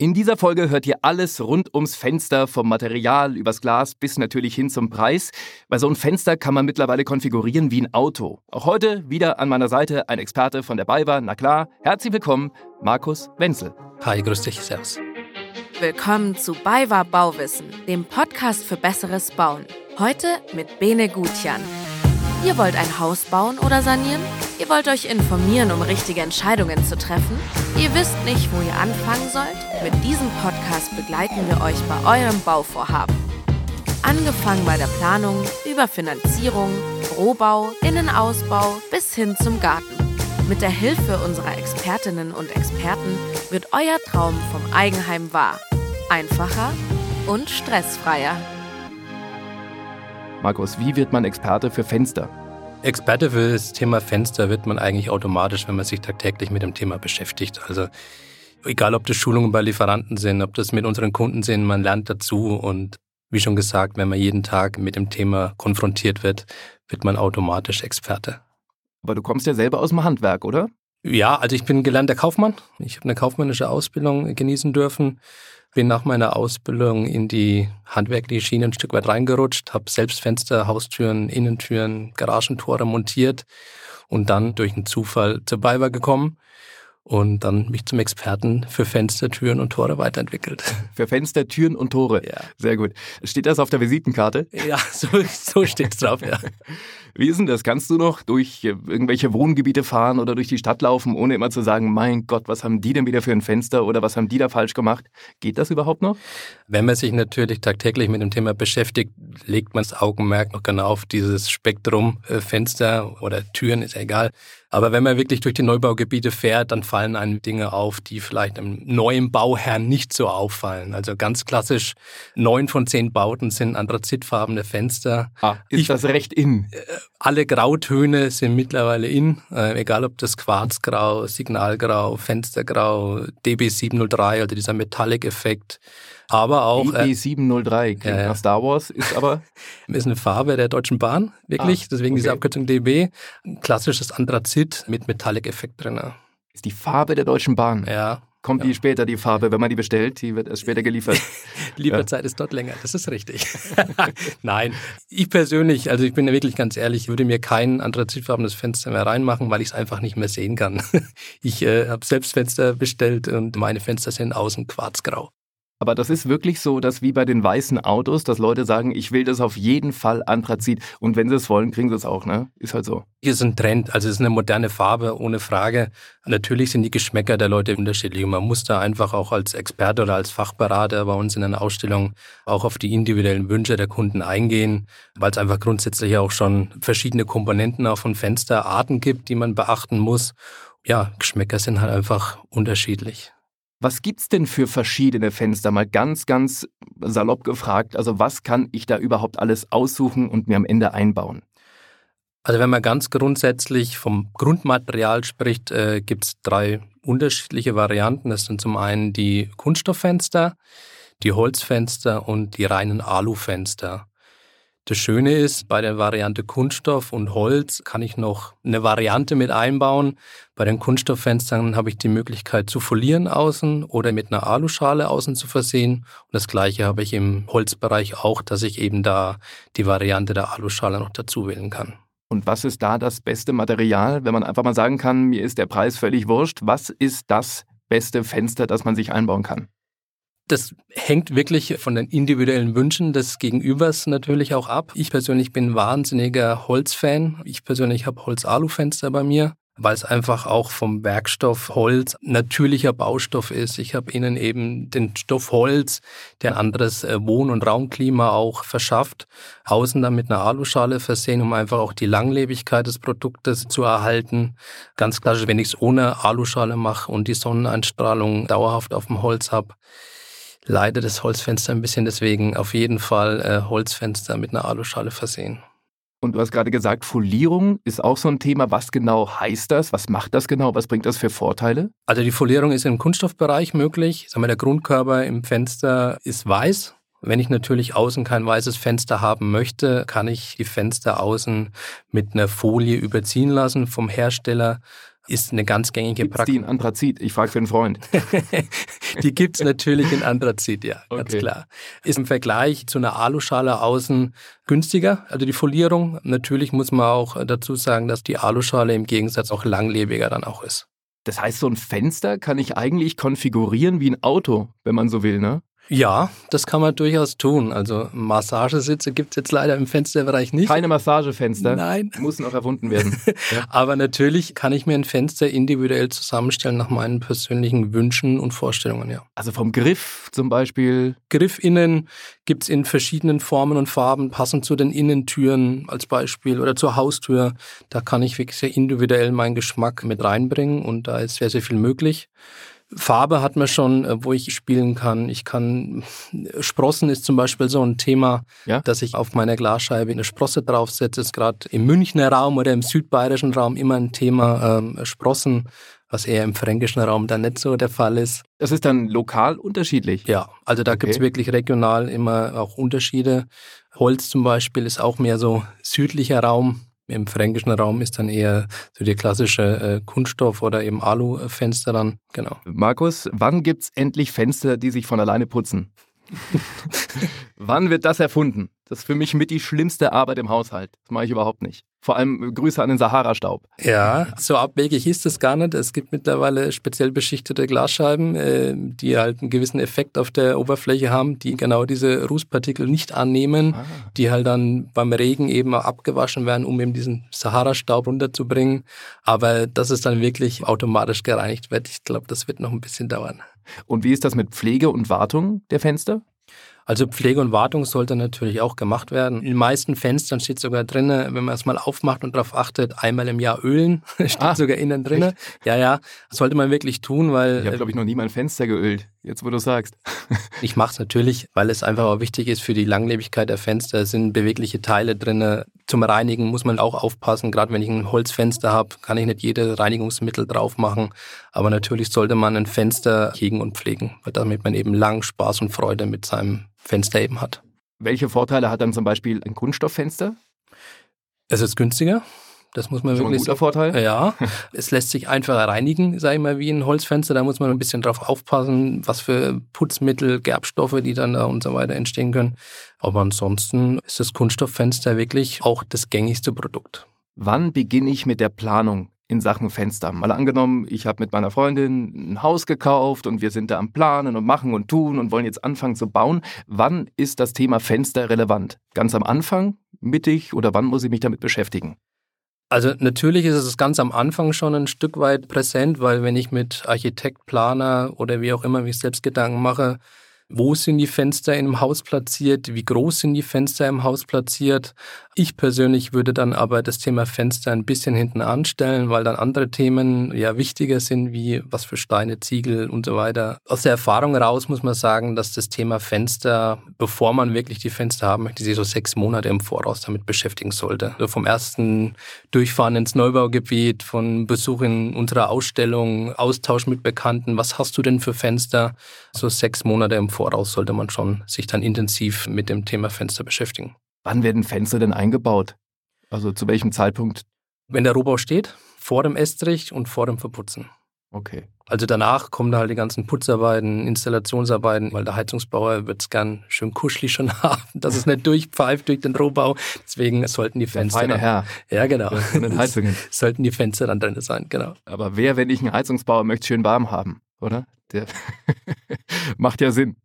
In dieser Folge hört ihr alles rund ums Fenster, vom Material übers Glas bis natürlich hin zum Preis. Weil so ein Fenster kann man mittlerweile konfigurieren wie ein Auto. Auch heute wieder an meiner Seite ein Experte von der BayWa. Na klar, herzlich willkommen, Markus Wenzel. Hi, grüß dich, servus. Willkommen zu BayWa Bauwissen, dem Podcast für besseres Bauen. Heute mit Bene Gutjan. Ihr wollt ein Haus bauen oder sanieren? Ihr wollt euch informieren, um richtige Entscheidungen zu treffen? Ihr wisst nicht, wo ihr anfangen sollt? Mit diesem Podcast begleiten wir euch bei eurem Bauvorhaben. Angefangen bei der Planung, über Finanzierung, Rohbau, Innenausbau bis hin zum Garten. Mit der Hilfe unserer Expertinnen und Experten wird euer Traum vom Eigenheim wahr. Einfacher und stressfreier. Markus, wie wird man Experte für Fenster? Experte für das Thema Fenster wird man eigentlich automatisch, wenn man sich tagtäglich mit dem Thema beschäftigt. Also egal, ob das Schulungen bei Lieferanten sind, ob das mit unseren Kunden sind, man lernt dazu und wie schon gesagt, wenn man jeden Tag mit dem Thema konfrontiert wird, wird man automatisch Experte. Aber du kommst ja selber aus dem Handwerk, oder? Ja, also ich bin gelernter Kaufmann. Ich habe eine kaufmännische Ausbildung genießen dürfen bin nach meiner Ausbildung in die handwerkliche Schiene ein Stück weit reingerutscht, habe selbst Fenster, Haustüren, Innentüren, Garagentore montiert und dann durch einen Zufall zur BayWa gekommen und dann mich zum Experten für Fenster, Türen und Tore weiterentwickelt. Für Fenster, Türen und Tore. Ja. Sehr gut. Steht das auf der Visitenkarte? Ja, so, so steht es drauf, ja. Wie ist denn das? Kannst du noch durch irgendwelche Wohngebiete fahren oder durch die Stadt laufen, ohne immer zu sagen, mein Gott, was haben die denn wieder für ein Fenster oder was haben die da falsch gemacht? Geht das überhaupt noch? Wenn man sich natürlich tagtäglich mit dem Thema beschäftigt, legt man das Augenmerk noch genau auf dieses Spektrum äh, Fenster oder Türen, ist ja egal. Aber wenn man wirklich durch die Neubaugebiete fährt, dann fallen einem Dinge auf, die vielleicht einem neuen Bauherrn nicht so auffallen. Also ganz klassisch, neun von zehn Bauten sind anthrazitfarbene Fenster. Ah, ist ich, das recht in? Äh, alle Grautöne sind mittlerweile in, äh, egal ob das Quarzgrau, Signalgrau, Fenstergrau, DB703, also dieser Metallic-Effekt. Aber auch. DB703, klingt äh, nach Star Wars, ist aber. ist eine Farbe der Deutschen Bahn, wirklich. Ah, Deswegen okay. diese Abkürzung DB. Klassisches Anthrazit mit Metallic-Effekt drin. Ist die Farbe der Deutschen Bahn. Ja. Kommt ja. die später, die Farbe, wenn man die bestellt? Die wird erst später geliefert. Lieferzeit ja. ist dort länger, das ist richtig. Nein, ich persönlich, also ich bin ja wirklich ganz ehrlich, würde mir kein anthrazitfarbenes Fenster mehr reinmachen, weil ich es einfach nicht mehr sehen kann. Ich äh, habe selbst Fenster bestellt und meine Fenster sind außen quarzgrau. Aber das ist wirklich so, dass wie bei den weißen Autos, dass Leute sagen, ich will das auf jeden Fall Anthrazit. Und wenn sie es wollen, kriegen sie es auch, ne? Ist halt so. Hier ist ein Trend, also es ist eine moderne Farbe, ohne Frage. Natürlich sind die Geschmäcker der Leute unterschiedlich. Und man muss da einfach auch als Experte oder als Fachberater bei uns in einer Ausstellung auch auf die individuellen Wünsche der Kunden eingehen, weil es einfach grundsätzlich auch schon verschiedene Komponenten auch von Fensterarten gibt, die man beachten muss. Ja, Geschmäcker sind halt einfach unterschiedlich. Was gibt's denn für verschiedene Fenster? Mal ganz, ganz salopp gefragt. Also was kann ich da überhaupt alles aussuchen und mir am Ende einbauen? Also wenn man ganz grundsätzlich vom Grundmaterial spricht, äh, gibt es drei unterschiedliche Varianten. Das sind zum einen die Kunststofffenster, die Holzfenster und die reinen Alufenster. Das Schöne ist, bei der Variante Kunststoff und Holz kann ich noch eine Variante mit einbauen. Bei den Kunststofffenstern habe ich die Möglichkeit zu folieren außen oder mit einer Aluschale außen zu versehen. Und das gleiche habe ich im Holzbereich auch, dass ich eben da die Variante der Aluschale noch dazu wählen kann. Und was ist da das beste Material, wenn man einfach mal sagen kann, mir ist der Preis völlig wurscht, was ist das beste Fenster, das man sich einbauen kann? Das hängt wirklich von den individuellen Wünschen des Gegenübers natürlich auch ab. Ich persönlich bin wahnsinniger Holzfan. Ich persönlich habe Holz-Alu-Fenster bei mir, weil es einfach auch vom Werkstoff Holz natürlicher Baustoff ist. Ich habe ihnen eben den Stoff Holz, der ein anderes äh, Wohn- und Raumklima auch verschafft, außen dann mit einer Aluschale versehen, um einfach auch die Langlebigkeit des Produktes zu erhalten. Ganz klassisch, wenn ich es ohne Aluschale mache und die Sonneneinstrahlung dauerhaft auf dem Holz habe, leidet das Holzfenster ein bisschen, deswegen auf jeden Fall äh, Holzfenster mit einer Aluschale versehen. Und du hast gerade gesagt, Folierung ist auch so ein Thema. Was genau heißt das? Was macht das genau? Was bringt das für Vorteile? Also die Folierung ist im Kunststoffbereich möglich. Sagen wir, der Grundkörper im Fenster ist weiß. Wenn ich natürlich außen kein weißes Fenster haben möchte, kann ich die Fenster außen mit einer Folie überziehen lassen vom Hersteller ist eine ganz gängige Gibt's Praxis. die in Anthrazit? Ich frage für einen Freund. die gibt's natürlich in Anthrazit, ja, okay. ganz klar. Ist im Vergleich zu einer Aluschale außen günstiger, also die Folierung. Natürlich muss man auch dazu sagen, dass die Aluschale im Gegensatz auch langlebiger dann auch ist. Das heißt, so ein Fenster kann ich eigentlich konfigurieren wie ein Auto, wenn man so will, ne? Ja, das kann man durchaus tun. Also Massagesitze gibt es jetzt leider im Fensterbereich nicht. Keine Massagefenster. Nein. Muss noch erfunden werden. ja. Aber natürlich kann ich mir ein Fenster individuell zusammenstellen nach meinen persönlichen Wünschen und Vorstellungen, ja. Also vom Griff zum Beispiel. Griff innen gibt es in verschiedenen Formen und Farben, passend zu den Innentüren als Beispiel oder zur Haustür. Da kann ich wirklich sehr individuell meinen Geschmack mit reinbringen und da ist sehr, sehr viel möglich. Farbe hat man schon, äh, wo ich spielen kann. Ich kann, Sprossen ist zum Beispiel so ein Thema, ja? dass ich auf meiner Glasscheibe eine Sprosse draufsetze. Ist gerade im Münchner Raum oder im südbayerischen Raum immer ein Thema ähm, Sprossen, was eher im fränkischen Raum dann nicht so der Fall ist. Das ist dann lokal unterschiedlich? Ja, also da okay. gibt es wirklich regional immer auch Unterschiede. Holz zum Beispiel ist auch mehr so südlicher Raum. Im fränkischen Raum ist dann eher so die klassische äh, Kunststoff- oder eben Alufenster dann, genau. Markus, wann gibt es endlich Fenster, die sich von alleine putzen? Wann wird das erfunden? Das ist für mich mit die schlimmste Arbeit im Haushalt. Das mache ich überhaupt nicht. Vor allem Grüße an den Sahara-Staub. Ja, so abwegig ist es gar nicht. Es gibt mittlerweile speziell beschichtete Glasscheiben, äh, die halt einen gewissen Effekt auf der Oberfläche haben, die genau diese Rußpartikel nicht annehmen, ah. die halt dann beim Regen eben abgewaschen werden, um eben diesen Sahara-Staub runterzubringen. Aber dass es dann wirklich automatisch gereinigt wird, ich glaube, das wird noch ein bisschen dauern. Und wie ist das mit Pflege und Wartung der Fenster? Also Pflege und Wartung sollte natürlich auch gemacht werden. In den meisten Fenstern steht sogar drin, wenn man es mal aufmacht und darauf achtet, einmal im Jahr ölen. steht ah, sogar innen drin. Ja, ja, sollte man wirklich tun, weil. Ich habe, glaube ich, noch nie mein Fenster geölt, jetzt wo du sagst. ich mache es natürlich, weil es einfach auch wichtig ist für die Langlebigkeit der Fenster. Es sind bewegliche Teile drin. Zum Reinigen muss man auch aufpassen. Gerade wenn ich ein Holzfenster habe, kann ich nicht jede Reinigungsmittel drauf machen. Aber natürlich sollte man ein Fenster hegen und pflegen, damit man eben lang Spaß und Freude mit seinem Fenster eben hat. Welche Vorteile hat dann zum Beispiel ein Kunststofffenster? Es ist günstiger. Das muss man Schon wirklich ein guter Vorteil. Ja, es lässt sich einfacher reinigen, sage ich mal, wie ein Holzfenster. Da muss man ein bisschen drauf aufpassen, was für Putzmittel, Gerbstoffe, die dann da und so weiter entstehen können. Aber ansonsten ist das Kunststofffenster wirklich auch das gängigste Produkt. Wann beginne ich mit der Planung? in Sachen Fenster. Mal angenommen, ich habe mit meiner Freundin ein Haus gekauft und wir sind da am Planen und machen und tun und wollen jetzt anfangen zu bauen. Wann ist das Thema Fenster relevant? Ganz am Anfang, mittig oder wann muss ich mich damit beschäftigen? Also natürlich ist es ganz am Anfang schon ein Stück weit präsent, weil wenn ich mit Architekt, Planer oder wie auch immer mich selbst Gedanken mache, wo sind die Fenster im Haus platziert? Wie groß sind die Fenster im Haus platziert? Ich persönlich würde dann aber das Thema Fenster ein bisschen hinten anstellen, weil dann andere Themen ja wichtiger sind, wie was für Steine, Ziegel und so weiter. Aus der Erfahrung heraus muss man sagen, dass das Thema Fenster, bevor man wirklich die Fenster haben möchte, sich so sechs Monate im Voraus damit beschäftigen sollte. Also vom ersten Durchfahren ins Neubaugebiet, von Besuch in unserer Ausstellung, Austausch mit Bekannten, was hast du denn für Fenster? So sechs Monate im Voraus Voraus sollte man schon sich dann intensiv mit dem Thema Fenster beschäftigen. Wann werden Fenster denn eingebaut? Also zu welchem Zeitpunkt? Wenn der Rohbau steht, vor dem Estrich und vor dem Verputzen. Okay. Also danach kommen da halt die ganzen Putzarbeiten, Installationsarbeiten, weil der Heizungsbauer wird es gern schön kuschelig schon haben, dass es nicht durchpfeift durch den Rohbau. Deswegen sollten die Fenster. Der feine Herr. Ja, genau. Den Heizungen. sollten die Fenster dann drin sein, genau. Aber wer, wenn ich einen Heizungsbauer möchte, schön warm haben, oder? Der macht ja Sinn.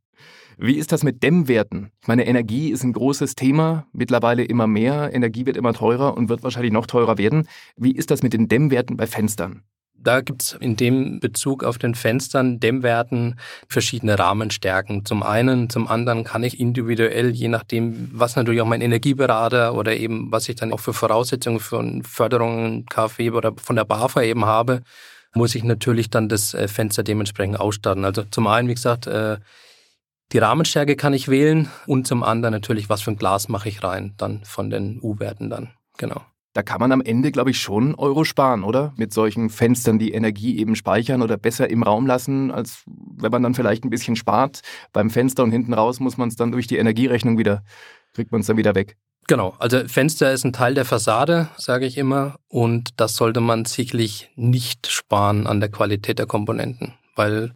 Wie ist das mit Dämmwerten? Ich meine, Energie ist ein großes Thema, mittlerweile immer mehr. Energie wird immer teurer und wird wahrscheinlich noch teurer werden. Wie ist das mit den Dämmwerten bei Fenstern? Da gibt es in dem Bezug auf den Fenstern, Dämmwerten, verschiedene Rahmenstärken. Zum einen, zum anderen kann ich individuell, je nachdem, was natürlich auch mein Energieberater oder eben, was ich dann auch für Voraussetzungen für Förderungen, KfW oder von der BAFA eben habe, muss ich natürlich dann das äh, Fenster dementsprechend ausstatten. Also zum einen, wie gesagt, äh, die Rahmenstärke kann ich wählen und zum anderen natürlich, was für ein Glas mache ich rein, dann von den U-Werten dann, genau. Da kann man am Ende, glaube ich, schon Euro sparen, oder? Mit solchen Fenstern, die Energie eben speichern oder besser im Raum lassen, als wenn man dann vielleicht ein bisschen spart beim Fenster und hinten raus muss man es dann durch die Energierechnung wieder, kriegt man es dann wieder weg. Genau, also Fenster ist ein Teil der Fassade, sage ich immer, und das sollte man sicherlich nicht sparen an der Qualität der Komponenten, weil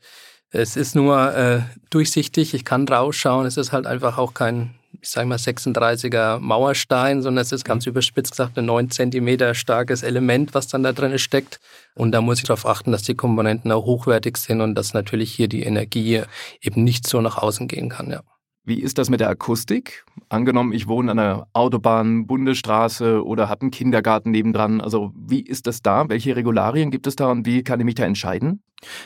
es ist nur äh, durchsichtig, ich kann rausschauen, es ist halt einfach auch kein, ich sage mal, 36er Mauerstein, sondern es ist ganz mhm. überspitzt gesagt ein 9 Zentimeter starkes Element, was dann da drin steckt. Und da muss ich darauf achten, dass die Komponenten auch hochwertig sind und dass natürlich hier die Energie eben nicht so nach außen gehen kann, ja. Wie ist das mit der Akustik? Angenommen, ich wohne an einer Autobahn, Bundesstraße oder habe einen Kindergarten nebendran. Also wie ist das da? Welche Regularien gibt es da und wie kann ich mich da entscheiden?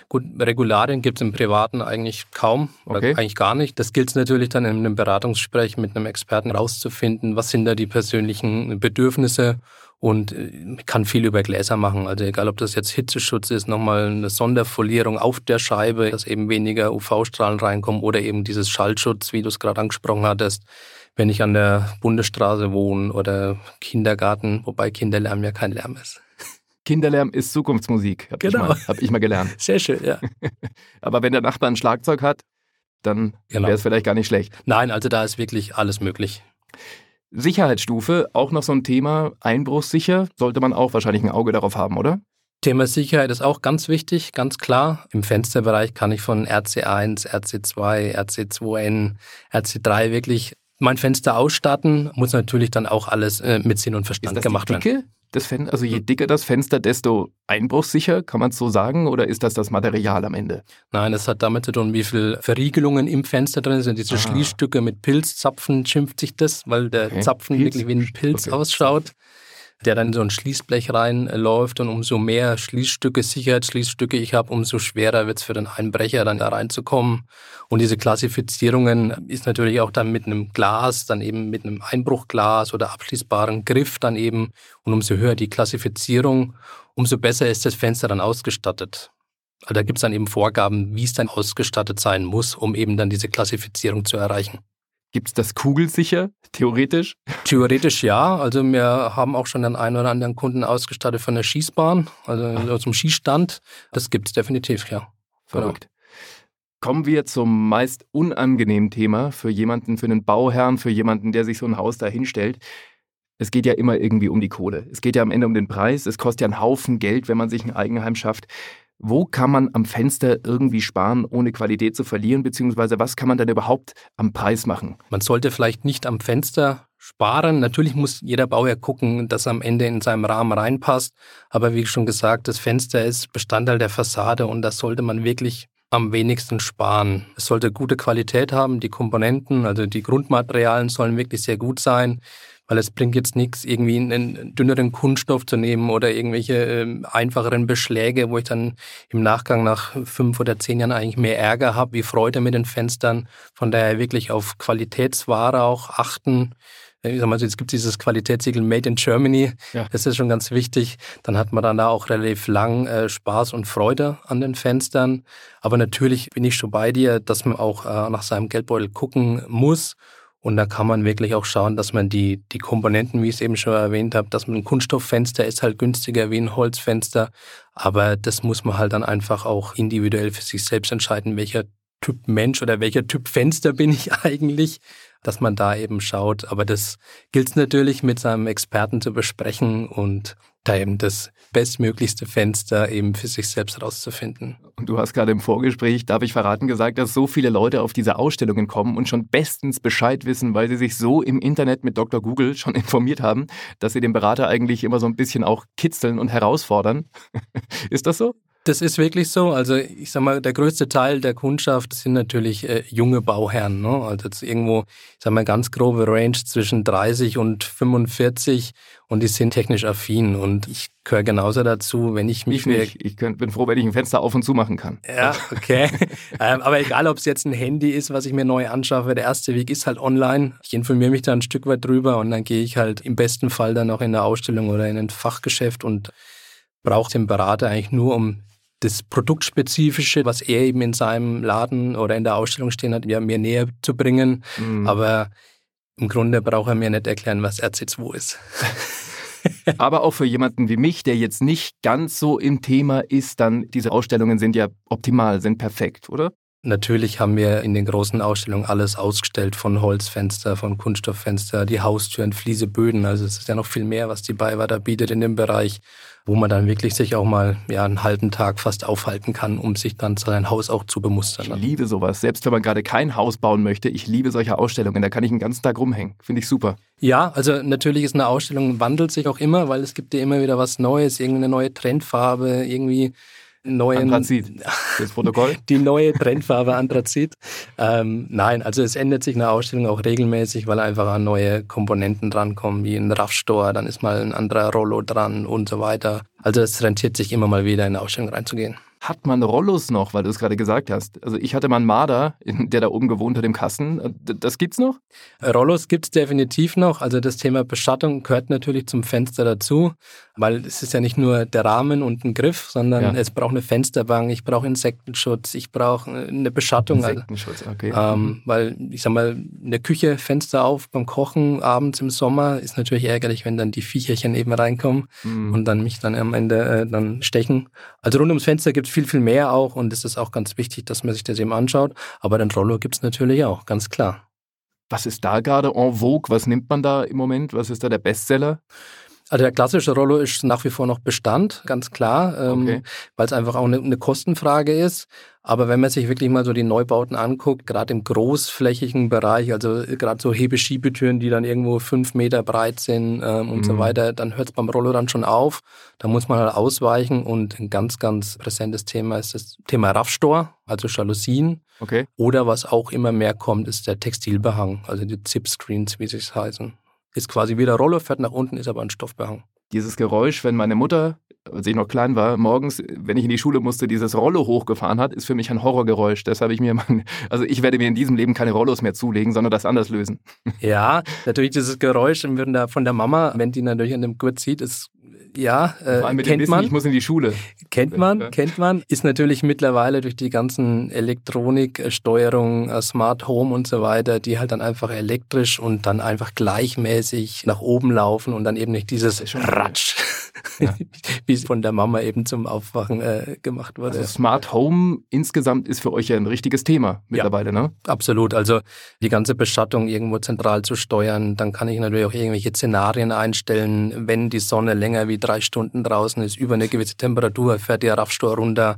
Gut, Regularien gibt es im Privaten eigentlich kaum oder okay. eigentlich gar nicht. Das gilt es natürlich dann in einem Beratungsgespräch mit einem Experten rauszufinden, was sind da die persönlichen Bedürfnisse und äh, kann viel über Gläser machen. Also egal, ob das jetzt Hitzeschutz ist, nochmal eine Sonderfolierung auf der Scheibe, dass eben weniger UV-Strahlen reinkommen oder eben dieses Schallschutz, wie du es gerade angesprochen hattest, wenn ich an der Bundesstraße wohne oder Kindergarten, wobei Kinderlärm ja kein Lärm ist. Kinderlärm ist Zukunftsmusik, habe genau. ich, hab ich mal gelernt. Sehr schön, ja. Aber wenn der Nachbar ein Schlagzeug hat, dann genau. wäre es vielleicht gar nicht schlecht. Nein, also da ist wirklich alles möglich. Sicherheitsstufe, auch noch so ein Thema, einbruchssicher, sollte man auch wahrscheinlich ein Auge darauf haben, oder? Thema Sicherheit ist auch ganz wichtig, ganz klar. Im Fensterbereich kann ich von RC1, RC2, RC2N, RC3 wirklich mein Fenster ausstatten, muss natürlich dann auch alles äh, mit Sinn und Verstand gemacht werden. Des Fen also je dicker das Fenster, desto einbruchssicher, kann man es so sagen, oder ist das das Material am Ende? Nein, das hat damit zu tun, wie viele Verriegelungen im Fenster drin sind. Diese ah. Schließstücke mit Pilzzapfen schimpft sich das, weil der okay. Zapfen Pilz? wirklich wie ein Pilz okay. ausschaut der dann so ein Schließblech reinläuft und umso mehr Schließstücke, Sicherheitsschließstücke ich habe, umso schwerer wird es für den Einbrecher dann da reinzukommen. Und diese Klassifizierungen ist natürlich auch dann mit einem Glas, dann eben mit einem Einbruchglas oder abschließbaren Griff dann eben. Und umso höher die Klassifizierung, umso besser ist das Fenster dann ausgestattet. Also da gibt es dann eben Vorgaben, wie es dann ausgestattet sein muss, um eben dann diese Klassifizierung zu erreichen. Gibt es das kugelsicher, theoretisch? Theoretisch ja. Also wir haben auch schon den einen oder anderen Kunden ausgestattet von der Schießbahn, also Ach. zum Schießstand. Das gibt es definitiv, ja. Verrückt. Genau. Kommen wir zum meist unangenehmen Thema für jemanden, für einen Bauherrn, für jemanden, der sich so ein Haus da hinstellt. Es geht ja immer irgendwie um die Kohle. Es geht ja am Ende um den Preis. Es kostet ja einen Haufen Geld, wenn man sich ein Eigenheim schafft. Wo kann man am Fenster irgendwie sparen, ohne Qualität zu verlieren, beziehungsweise was kann man dann überhaupt am Preis machen? Man sollte vielleicht nicht am Fenster sparen. Natürlich muss jeder Bauherr gucken, dass am Ende in seinem Rahmen reinpasst. Aber wie schon gesagt, das Fenster ist Bestandteil der Fassade und das sollte man wirklich am wenigsten sparen. Es sollte gute Qualität haben, die Komponenten, also die Grundmaterialien sollen wirklich sehr gut sein weil es bringt jetzt nichts, irgendwie einen dünneren Kunststoff zu nehmen oder irgendwelche äh, einfacheren Beschläge, wo ich dann im Nachgang nach fünf oder zehn Jahren eigentlich mehr Ärger habe, wie Freude mit den Fenstern. Von daher wirklich auf Qualitätsware auch achten. Ich sag mal, es gibt dieses Qualitätssiegel Made in Germany. Ja. Das ist schon ganz wichtig. Dann hat man dann da auch relativ lang äh, Spaß und Freude an den Fenstern. Aber natürlich bin ich schon bei dir, dass man auch äh, nach seinem Geldbeutel gucken muss und da kann man wirklich auch schauen, dass man die, die Komponenten, wie ich es eben schon erwähnt habe, dass man ein Kunststofffenster ist halt günstiger wie ein Holzfenster. Aber das muss man halt dann einfach auch individuell für sich selbst entscheiden, welcher Typ Mensch oder welcher Typ Fenster bin ich eigentlich, dass man da eben schaut. Aber das gilt natürlich mit seinem Experten zu besprechen und da eben das bestmöglichste Fenster eben für sich selbst rauszufinden. Und du hast gerade im Vorgespräch, darf ich verraten, gesagt, dass so viele Leute auf diese Ausstellungen kommen und schon bestens Bescheid wissen, weil sie sich so im Internet mit Dr. Google schon informiert haben, dass sie den Berater eigentlich immer so ein bisschen auch kitzeln und herausfordern. Ist das so? Das ist wirklich so. Also ich sag mal, der größte Teil der Kundschaft sind natürlich äh, junge Bauherren. Ne? Also irgendwo, ich sag mal, ganz grobe Range zwischen 30 und 45 und die sind technisch affin. Und ich gehöre genauso dazu, wenn ich mich... Ich nicht. Ich bin froh, wenn ich ein Fenster auf und zu machen kann. Ja, okay. ähm, aber egal, ob es jetzt ein Handy ist, was ich mir neu anschaffe, der erste Weg ist halt online. Ich informiere mich da ein Stück weit drüber und dann gehe ich halt im besten Fall dann auch in eine Ausstellung oder in ein Fachgeschäft und brauche den Berater eigentlich nur, um das Produktspezifische, was er eben in seinem Laden oder in der Ausstellung stehen hat, ja, mir näher zu bringen. Mhm. Aber im Grunde braucht er mir nicht erklären, was RC2 ist. Aber auch für jemanden wie mich, der jetzt nicht ganz so im Thema ist, dann diese Ausstellungen sind ja optimal, sind perfekt, oder? Natürlich haben wir in den großen Ausstellungen alles ausgestellt, von Holzfenster, von Kunststofffenster, die Haustüren, Fliese, Böden. Also es ist ja noch viel mehr, was die BayWa da bietet in dem Bereich, wo man dann wirklich sich auch mal ja, einen halben Tag fast aufhalten kann, um sich dann sein Haus auch zu bemustern. Ich liebe sowas. Selbst wenn man gerade kein Haus bauen möchte, ich liebe solche Ausstellungen. Da kann ich einen ganzen Tag rumhängen. Finde ich super. Ja, also natürlich ist eine Ausstellung, wandelt sich auch immer, weil es gibt ja immer wieder was Neues, irgendeine neue Trendfarbe, irgendwie neuen. Anthrazit, das Protokoll. die neue Trendfarbe Anthrazit. Ähm, nein, also es ändert sich eine Ausstellung auch regelmäßig, weil einfach an neue Komponenten drankommen, wie ein Raffstor, dann ist mal ein anderer Rollo dran und so weiter. Also es rentiert sich immer mal wieder in eine Ausstellung reinzugehen. Hat man Rollos noch, weil du es gerade gesagt hast? Also ich hatte mal einen Marder, der da oben gewohnt hat im Kasten. Das gibt's noch? Rollos gibt's definitiv noch. Also das Thema Beschattung gehört natürlich zum Fenster dazu, weil es ist ja nicht nur der Rahmen und ein Griff, sondern ja. es braucht eine Fensterbank, ich brauche Insektenschutz, ich brauche eine Beschattung. Also, Insektenschutz, okay. Ähm, weil ich sag mal, in der Küche Fenster auf beim Kochen abends im Sommer ist natürlich ärgerlich, wenn dann die Viecherchen eben reinkommen mhm. und dann mich dann am Ende äh, dann stechen. Also rund ums Fenster gibt's viel, viel mehr auch und es ist auch ganz wichtig, dass man sich das eben anschaut. Aber den Rollo gibt es natürlich auch, ganz klar. Was ist da gerade en vogue? Was nimmt man da im Moment? Was ist da der Bestseller? Also der klassische Rollo ist nach wie vor noch Bestand, ganz klar, ähm, okay. weil es einfach auch eine, eine, Kostenfrage ist. Aber wenn man sich wirklich mal so die Neubauten anguckt, gerade im großflächigen Bereich, also gerade so Hebeschiebetüren, die dann irgendwo fünf Meter breit sind ähm, und mhm. so weiter, dann hört es beim Rollo dann schon auf. Da muss man halt ausweichen und ein ganz, ganz präsentes Thema ist das Thema Raffstor, also Jalousien. Okay. Oder was auch immer mehr kommt, ist der Textilbehang, also die Zip-Screens, wie sie es heißen. Ist quasi wieder Rolle, fährt nach unten, ist aber ein Stoffbehang. Dieses Geräusch, wenn meine Mutter, als ich noch klein war, morgens, wenn ich in die Schule musste, dieses Rollo hochgefahren hat, ist für mich ein Horrorgeräusch. Deshalb habe ich mir, mein, also ich werde mir in diesem Leben keine Rollos mehr zulegen, sondern das anders lösen. Ja, natürlich dieses Geräusch von der Mama, wenn die natürlich an dem Gurt zieht, ist ja, äh, kennt man. Ich muss in die Schule. Kennt man, ja. kennt man. Ist natürlich mittlerweile durch die ganzen Elektroniksteuerung, äh, Smart Home und so weiter, die halt dann einfach elektrisch und dann einfach gleichmäßig nach oben laufen und dann eben nicht dieses Ratsch, ja. wie es von der Mama eben zum Aufwachen äh, gemacht wurde. Also Smart Home insgesamt ist für euch ja ein richtiges Thema mittlerweile, ja, ne? Absolut. Also die ganze Beschattung irgendwo zentral zu steuern, dann kann ich natürlich auch irgendwelche Szenarien einstellen, wenn die Sonne länger wie drei Stunden draußen ist, über eine gewisse Temperatur, fährt der Raffstor runter.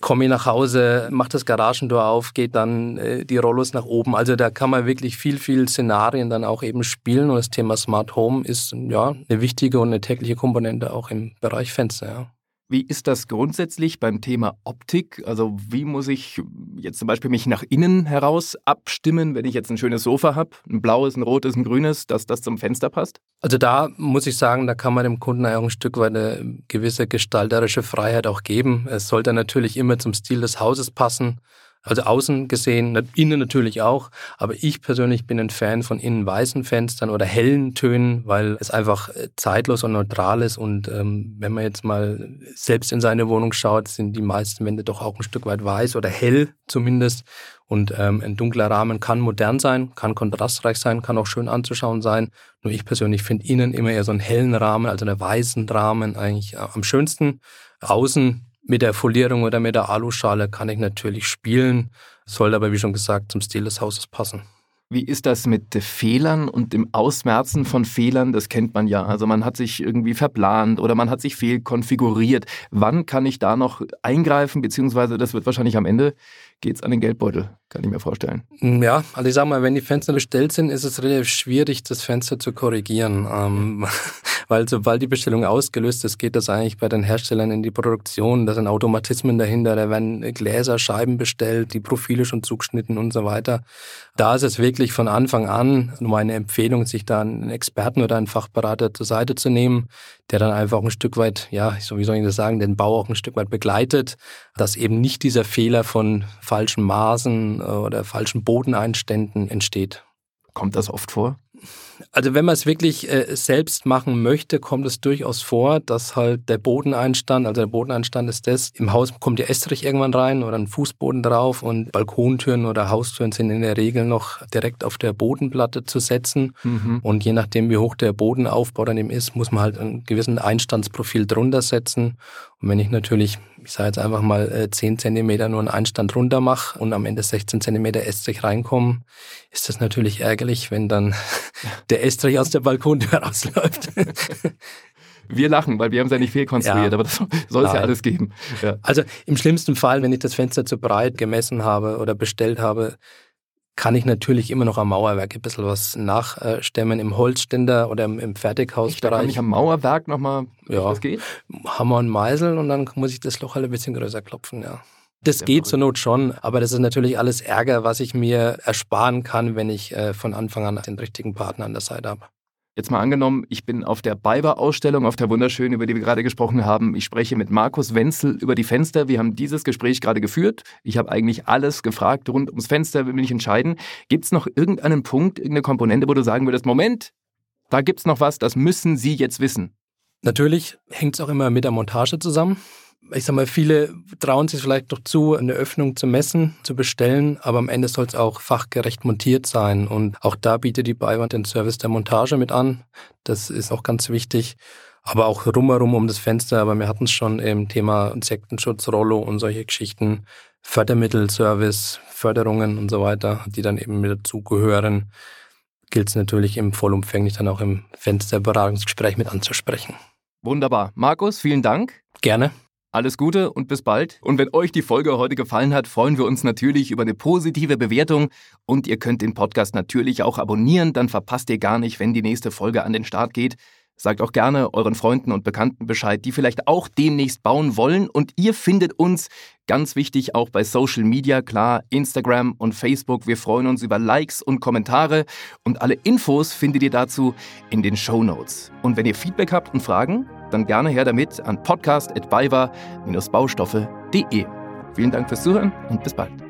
Komme ich nach Hause, mache das Garagentor auf, geht dann äh, die Rollos nach oben. Also da kann man wirklich viel, viel Szenarien dann auch eben spielen. Und das Thema Smart Home ist ja eine wichtige und eine tägliche Komponente auch im Bereich Fenster. Ja. Wie ist das grundsätzlich beim Thema Optik? Also wie muss ich jetzt zum Beispiel mich nach innen heraus abstimmen, wenn ich jetzt ein schönes Sofa habe, ein blaues, ein rotes, ein grünes, dass das zum Fenster passt? Also da muss ich sagen, da kann man dem Kunden ein Stück weit eine gewisse gestalterische Freiheit auch geben. Es sollte natürlich immer zum Stil des Hauses passen. Also außen gesehen, innen natürlich auch, aber ich persönlich bin ein Fan von innen weißen Fenstern oder hellen Tönen, weil es einfach äh, zeitlos und neutral ist und ähm, wenn man jetzt mal selbst in seine Wohnung schaut, sind die meisten Wände doch auch ein Stück weit weiß oder hell zumindest und ähm, ein dunkler Rahmen kann modern sein, kann kontrastreich sein, kann auch schön anzuschauen sein. Nur ich persönlich finde innen immer eher so einen hellen Rahmen, also einen weißen Rahmen eigentlich äh, am schönsten. Außen mit der Folierung oder mit der Aluschale kann ich natürlich spielen, soll aber, wie schon gesagt, zum Stil des Hauses passen. Wie ist das mit Fehlern und dem Ausmerzen von Fehlern? Das kennt man ja. Also man hat sich irgendwie verplant oder man hat sich fehlkonfiguriert. Wann kann ich da noch eingreifen? Beziehungsweise das wird wahrscheinlich am Ende geht's an den Geldbeutel, kann ich mir vorstellen. Ja, also ich sag mal, wenn die Fenster bestellt sind, ist es relativ schwierig, das Fenster zu korrigieren. Ähm, weil sobald die Bestellung ausgelöst ist, geht das eigentlich bei den Herstellern in die Produktion. Da sind Automatismen dahinter, da werden Gläser, Scheiben bestellt, die Profile schon zugeschnitten und so weiter. Da ist es wirklich von Anfang an nur meine Empfehlung, sich da einen Experten oder einen Fachberater zur Seite zu nehmen, der dann einfach ein Stück weit, ja, wie soll ich das sagen, den Bau auch ein Stück weit begleitet, dass eben nicht dieser Fehler von falschen Maßen oder falschen Bodeneinständen entsteht. Kommt das oft vor? Also wenn man es wirklich äh, selbst machen möchte, kommt es durchaus vor, dass halt der Bodeneinstand, also der Bodeneinstand ist das, im Haus kommt der Estrich irgendwann rein oder ein Fußboden drauf und Balkontüren oder Haustüren sind in der Regel noch direkt auf der Bodenplatte zu setzen. Mhm. Und je nachdem, wie hoch der Bodenaufbau dann eben ist, muss man halt einen gewissen Einstandsprofil drunter setzen. Und wenn ich natürlich ich sage jetzt einfach mal äh, 10 Zentimeter nur einen Einstand runter mache und am Ende 16 Zentimeter Estrich reinkommen, ist das natürlich ärgerlich, wenn dann der Estrich aus der Balkontür rausläuft. Wir lachen, weil wir haben es ja nicht fehlkonstruiert, ja. aber das soll es ja alles geben. Ja. Also im schlimmsten Fall, wenn ich das Fenster zu breit gemessen habe oder bestellt habe, kann ich natürlich immer noch am Mauerwerk ein bisschen was nachstemmen im Holzständer oder im, im Fertighausbereich. Da kann ich am Mauerwerk nochmal, ja, was geht? Hammer und Meisel und dann muss ich das Loch halt ein bisschen größer klopfen, ja. Das Sehr geht verrückt. zur Not schon, aber das ist natürlich alles Ärger, was ich mir ersparen kann, wenn ich äh, von Anfang an den richtigen Partner an der Seite habe. Jetzt mal angenommen, ich bin auf der BayWa-Ausstellung, auf der wunderschönen, über die wir gerade gesprochen haben. Ich spreche mit Markus Wenzel über die Fenster. Wir haben dieses Gespräch gerade geführt. Ich habe eigentlich alles gefragt rund ums Fenster, will mich entscheiden. Gibt es noch irgendeinen Punkt, irgendeine Komponente, wo du sagen würdest, Moment, da gibt es noch was, das müssen Sie jetzt wissen? Natürlich hängt es auch immer mit der Montage zusammen ich sag mal, viele trauen sich vielleicht doch zu, eine Öffnung zu messen, zu bestellen, aber am Ende soll es auch fachgerecht montiert sein. Und auch da bietet die Beiwand den Service der Montage mit an. Das ist auch ganz wichtig. Aber auch rumherum um das Fenster, aber wir hatten es schon im Thema Insektenschutz, Rollo und solche Geschichten, Fördermittelservice, Förderungen und so weiter, die dann eben mit dazugehören, gilt es natürlich im vollumfänglich dann auch im Fensterberatungsgespräch mit anzusprechen. Wunderbar. Markus, vielen Dank. Gerne. Alles Gute und bis bald. Und wenn euch die Folge heute gefallen hat, freuen wir uns natürlich über eine positive Bewertung. Und ihr könnt den Podcast natürlich auch abonnieren, dann verpasst ihr gar nicht, wenn die nächste Folge an den Start geht. Sagt auch gerne euren Freunden und Bekannten Bescheid, die vielleicht auch demnächst bauen wollen. Und ihr findet uns ganz wichtig auch bei Social Media, klar, Instagram und Facebook. Wir freuen uns über Likes und Kommentare. Und alle Infos findet ihr dazu in den Show Notes. Und wenn ihr Feedback habt und Fragen, dann gerne her damit an podcast.baiwa-baustoffe.de. Vielen Dank fürs Zuhören und bis bald.